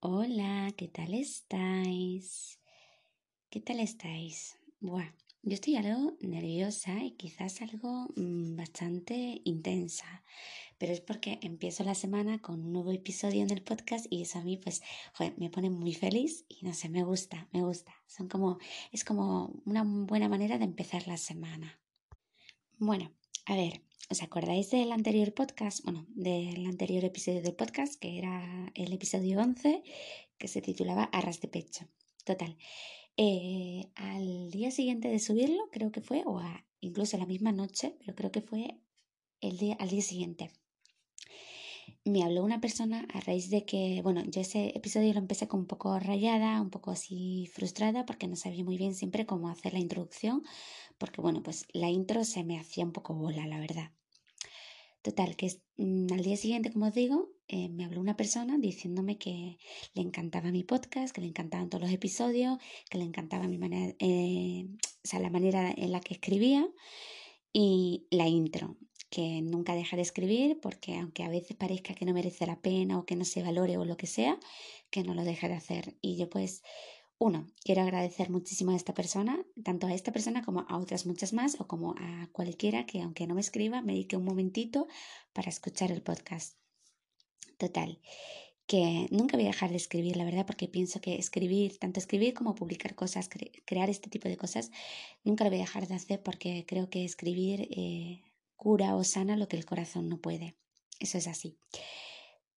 Hola, ¿qué tal estáis? ¿Qué tal estáis? Buah, yo estoy algo nerviosa y quizás algo mm, bastante intensa, pero es porque empiezo la semana con un nuevo episodio en el podcast y eso a mí pues me pone muy feliz y no sé, me gusta, me gusta. Son como, es como una buena manera de empezar la semana. Bueno, a ver, ¿os acordáis del anterior podcast? Bueno, del anterior episodio del podcast, que era el episodio 11, que se titulaba Arras de Pecho. Total. Eh, al día siguiente de subirlo, creo que fue, o incluso la misma noche, pero creo que fue el día, al día siguiente. Me habló una persona a raíz de que, bueno, yo ese episodio lo empecé con un poco rayada, un poco así frustrada, porque no sabía muy bien siempre cómo hacer la introducción, porque bueno, pues la intro se me hacía un poco bola, la verdad. Total, que mm, al día siguiente, como os digo, eh, me habló una persona diciéndome que le encantaba mi podcast, que le encantaban todos los episodios, que le encantaba mi manera, eh, o sea, la manera en la que escribía y la intro, que nunca deja de escribir porque aunque a veces parezca que no merece la pena o que no se valore o lo que sea, que no lo deja de hacer. Y yo pues uno, quiero agradecer muchísimo a esta persona, tanto a esta persona como a otras muchas más, o como a cualquiera que, aunque no me escriba, me dedique un momentito para escuchar el podcast. Total, que nunca voy a dejar de escribir, la verdad, porque pienso que escribir, tanto escribir como publicar cosas, crear este tipo de cosas, nunca lo voy a dejar de hacer porque creo que escribir eh, cura o sana lo que el corazón no puede. Eso es así.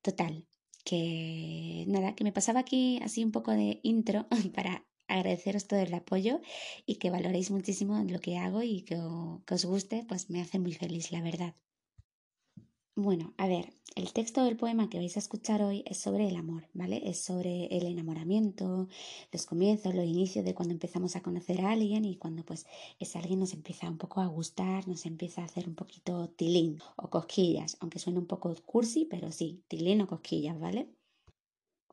Total, que nada, que me pasaba aquí así un poco de intro para agradeceros todo el apoyo y que valoréis muchísimo lo que hago y que, que os guste, pues me hace muy feliz, la verdad. Bueno, a ver, el texto del poema que vais a escuchar hoy es sobre el amor, ¿vale? Es sobre el enamoramiento, los comienzos, los inicios de cuando empezamos a conocer a alguien y cuando pues ese alguien nos empieza un poco a gustar, nos empieza a hacer un poquito tilín o cosquillas, aunque suene un poco cursi, pero sí, tilín o cosquillas, ¿vale?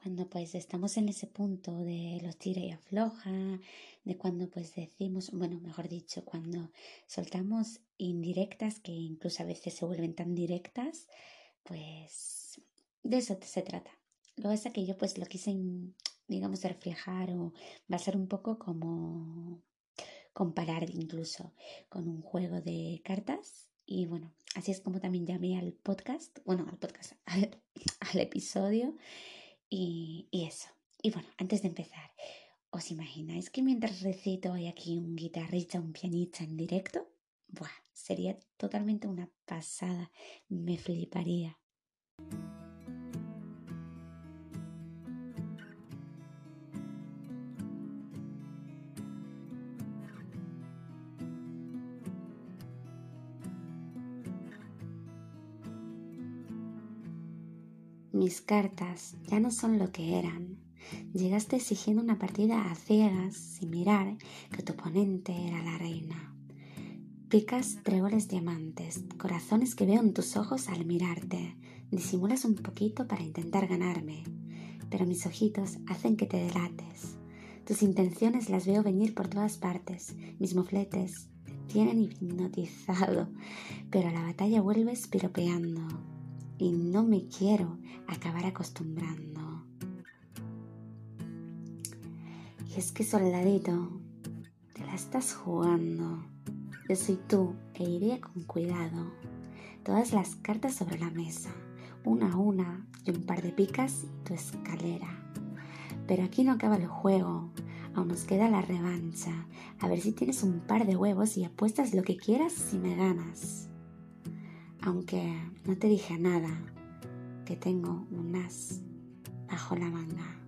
Cuando pues estamos en ese punto de los tira y afloja, de cuando pues decimos, bueno, mejor dicho, cuando soltamos indirectas que incluso a veces se vuelven tan directas, pues de eso se trata. Lo es que yo pues lo quise, digamos, reflejar o va a ser un poco como comparar incluso con un juego de cartas y bueno, así es como también llamé al podcast, bueno, al podcast, al episodio y, eso. Y bueno, antes de empezar, ¿os imagináis que mientras recito hay aquí un guitarrista, un pianista en directo? Buah, sería totalmente una pasada. Me fliparía. Mis cartas ya no son lo que eran. Llegaste exigiendo una partida a ciegas, sin mirar que tu oponente era la reina. Picas tréboles diamantes, corazones que veo en tus ojos al mirarte. Disimulas un poquito para intentar ganarme, pero mis ojitos hacen que te delates. Tus intenciones las veo venir por todas partes, mis mofletes tienen hipnotizado, pero a la batalla vuelves piropeando y no me quiero acabar acostumbrando. Y es que soldadito, te la estás jugando. Yo soy tú e iré con cuidado. Todas las cartas sobre la mesa, una a una y un par de picas y tu escalera. Pero aquí no acaba el juego, aún nos queda la revancha. A ver si tienes un par de huevos y apuestas lo que quieras si me ganas aunque no te dije nada, que tengo un as bajo la manga.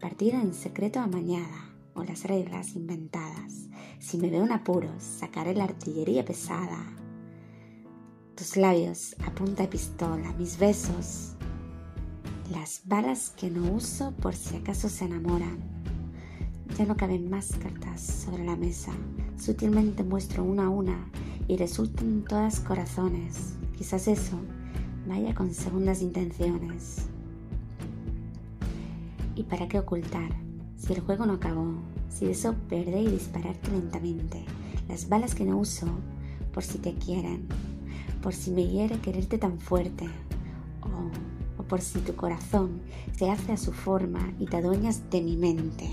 Partida en secreto amañada o las reglas inventadas. Si me veo en apuros, sacaré la artillería pesada. Tus labios a punta de pistola, mis besos, las balas que no uso por si acaso se enamoran. Ya no caben más cartas sobre la mesa. Sutilmente muestro una a una y resultan todas corazones. Quizás eso vaya con segundas intenciones. ¿Y para qué ocultar? Si el juego no acabó, si eso perder y dispararte lentamente, las balas que no uso, por si te quieren, por si me hiere quererte tan fuerte, o, por si tu corazón se hace a su forma y te adueñas de mi mente.